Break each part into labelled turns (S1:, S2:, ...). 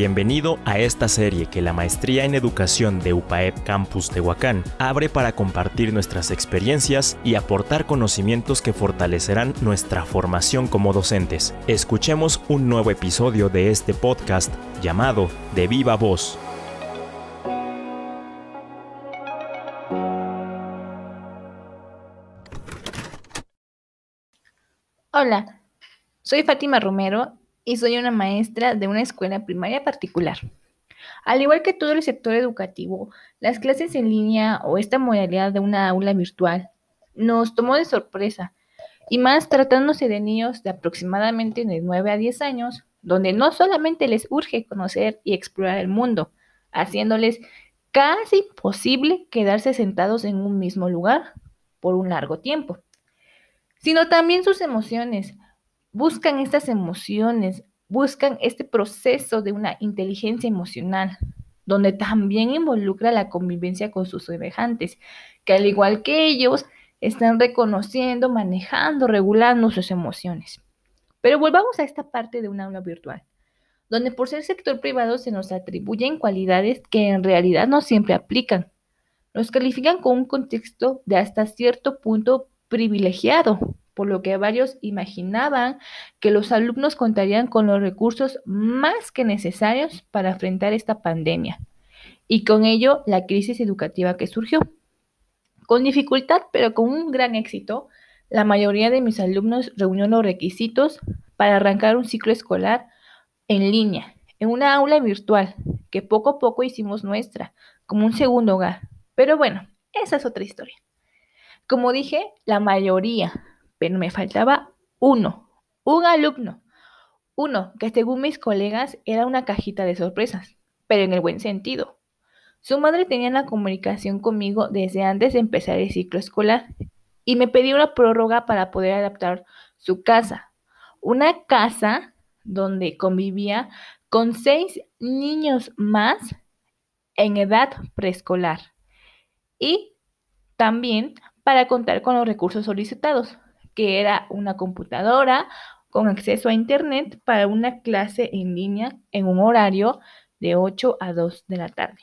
S1: Bienvenido a esta serie que la Maestría en Educación de UPAEP Campus Tehuacán abre para compartir nuestras experiencias y aportar conocimientos que fortalecerán nuestra formación como docentes. Escuchemos un nuevo episodio de este podcast llamado De Viva Voz.
S2: Hola, soy Fátima Romero y soy una maestra de una escuela primaria particular. Al igual que todo el sector educativo, las clases en línea o esta modalidad de una aula virtual nos tomó de sorpresa, y más tratándose de niños de aproximadamente de 9 a 10 años, donde no solamente les urge conocer y explorar el mundo, haciéndoles casi imposible quedarse sentados en un mismo lugar por un largo tiempo, sino también sus emociones, buscan estas emociones, buscan este proceso de una inteligencia emocional, donde también involucra la convivencia con sus semejantes, que al igual que ellos, están reconociendo, manejando, regulando sus emociones. Pero volvamos a esta parte de un aula virtual, donde por ser sector privado se nos atribuyen cualidades que en realidad no siempre aplican. Nos califican con un contexto de hasta cierto punto privilegiado, por lo que varios imaginaban que los alumnos contarían con los recursos más que necesarios para enfrentar esta pandemia y con ello la crisis educativa que surgió. Con dificultad, pero con un gran éxito, la mayoría de mis alumnos reunió los requisitos para arrancar un ciclo escolar en línea, en una aula virtual, que poco a poco hicimos nuestra, como un segundo hogar. Pero bueno, esa es otra historia. Como dije, la mayoría, pero me faltaba uno, un alumno, uno que según mis colegas era una cajita de sorpresas, pero en el buen sentido. Su madre tenía la comunicación conmigo desde antes de empezar el ciclo escolar y me pidió una prórroga para poder adaptar su casa. Una casa donde convivía con seis niños más en edad preescolar y también para contar con los recursos solicitados, que era una computadora con acceso a Internet para una clase en línea en un horario de 8 a 2 de la tarde.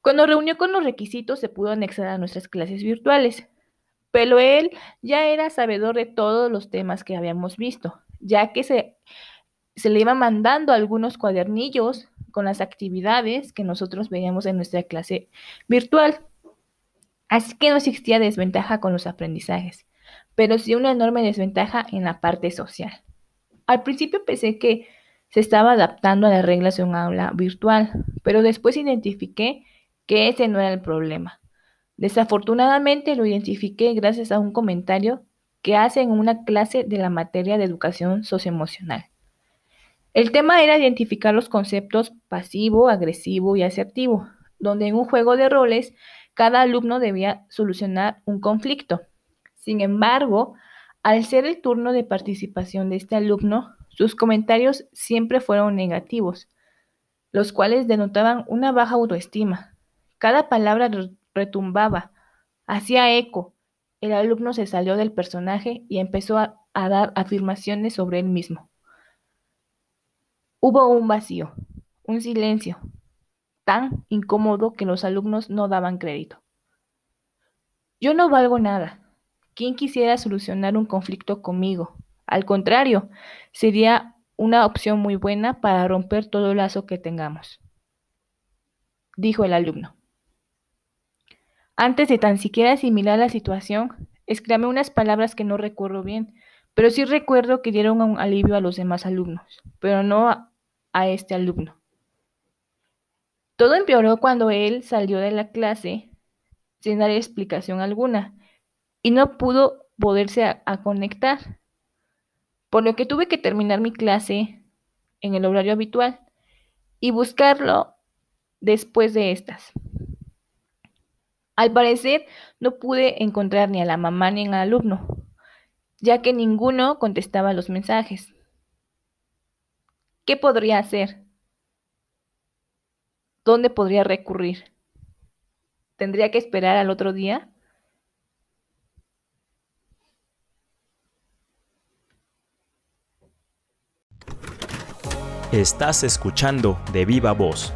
S2: Cuando reunió con los requisitos se pudo anexar a nuestras clases virtuales, pero él ya era sabedor de todos los temas que habíamos visto, ya que se, se le iba mandando algunos cuadernillos con las actividades que nosotros veíamos en nuestra clase virtual. Así que no existía desventaja con los aprendizajes pero sí una enorme desventaja en la parte social. Al principio pensé que se estaba adaptando a las reglas de un aula virtual, pero después identifiqué que ese no era el problema. Desafortunadamente lo identifiqué gracias a un comentario que hace en una clase de la materia de educación socioemocional. El tema era identificar los conceptos pasivo, agresivo y asertivo, donde en un juego de roles cada alumno debía solucionar un conflicto. Sin embargo, al ser el turno de participación de este alumno, sus comentarios siempre fueron negativos, los cuales denotaban una baja autoestima. Cada palabra retumbaba, hacía eco. El alumno se salió del personaje y empezó a, a dar afirmaciones sobre él mismo. Hubo un vacío, un silencio, tan incómodo que los alumnos no daban crédito. Yo no valgo nada, ¿Quién quisiera solucionar un conflicto conmigo? Al contrario, sería una opción muy buena para romper todo lazo que tengamos, dijo el alumno. Antes de tan siquiera asimilar la situación, exclamé unas palabras que no recuerdo bien, pero sí recuerdo que dieron un alivio a los demás alumnos, pero no a, a este alumno. Todo empeoró cuando él salió de la clase sin dar explicación alguna y no pudo poderse a, conectar, por lo que tuve que terminar mi clase en el horario habitual y buscarlo después de estas. Al parecer, no pude encontrar ni a la mamá ni al alumno, ya que ninguno contestaba los mensajes. ¿Qué podría hacer? ¿Dónde podría recurrir? ¿Tendría que esperar al otro día?
S1: Estás escuchando de viva voz.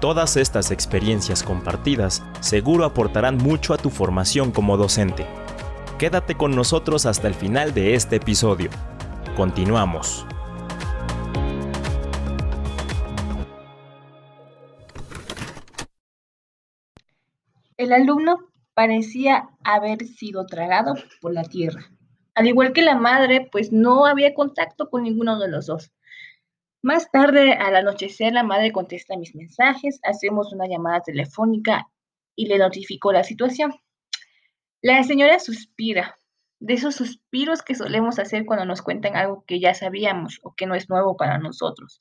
S1: Todas estas experiencias compartidas seguro aportarán mucho a tu formación como docente. Quédate con nosotros hasta el final de este episodio. Continuamos.
S2: El alumno parecía haber sido tragado por la tierra. Al igual que la madre, pues no había contacto con ninguno de los dos. Más tarde, al anochecer, la madre contesta mis mensajes, hacemos una llamada telefónica y le notificó la situación. La señora suspira, de esos suspiros que solemos hacer cuando nos cuentan algo que ya sabíamos o que no es nuevo para nosotros.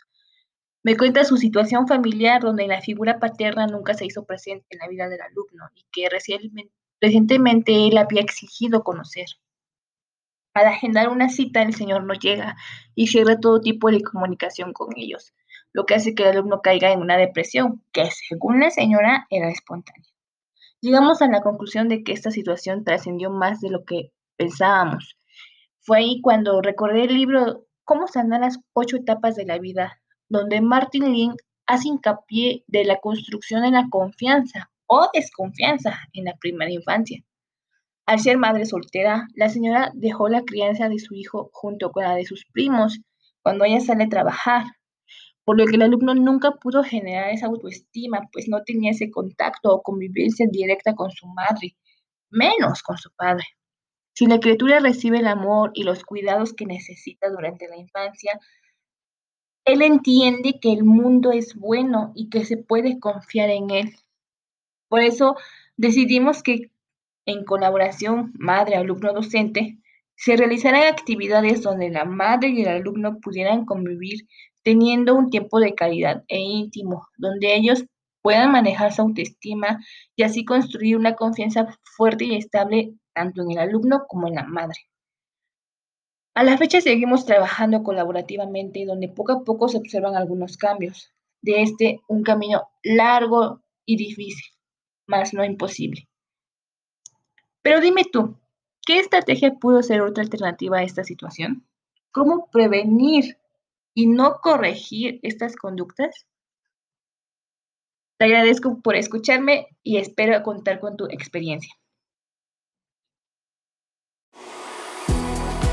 S2: Me cuenta su situación familiar donde la figura paterna nunca se hizo presente en la vida del alumno y que recientemente él había exigido conocer. Al agendar una cita, el señor no llega y cierra todo tipo de comunicación con ellos, lo que hace que el alumno caiga en una depresión, que según la señora era espontánea. Llegamos a la conclusión de que esta situación trascendió más de lo que pensábamos. Fue ahí cuando recordé el libro Cómo sanar las ocho etapas de la vida, donde Martin Lin hace hincapié de la construcción de la confianza o desconfianza en la primera infancia. Al ser madre soltera, la señora dejó la crianza de su hijo junto con la de sus primos cuando ella sale a trabajar, por lo que el alumno nunca pudo generar esa autoestima, pues no tenía ese contacto o convivencia directa con su madre, menos con su padre. Si la criatura recibe el amor y los cuidados que necesita durante la infancia, él entiende que el mundo es bueno y que se puede confiar en él. Por eso decidimos que en colaboración madre-alumno-docente, se realizarán actividades donde la madre y el alumno pudieran convivir teniendo un tiempo de calidad e íntimo, donde ellos puedan manejar su autoestima y así construir una confianza fuerte y estable tanto en el alumno como en la madre. A la fecha seguimos trabajando colaborativamente donde poco a poco se observan algunos cambios. De este, un camino largo y difícil, mas no imposible. Pero dime tú, ¿qué estrategia pudo ser otra alternativa a esta situación? ¿Cómo prevenir y no corregir estas conductas? Te agradezco por escucharme y espero contar con tu experiencia.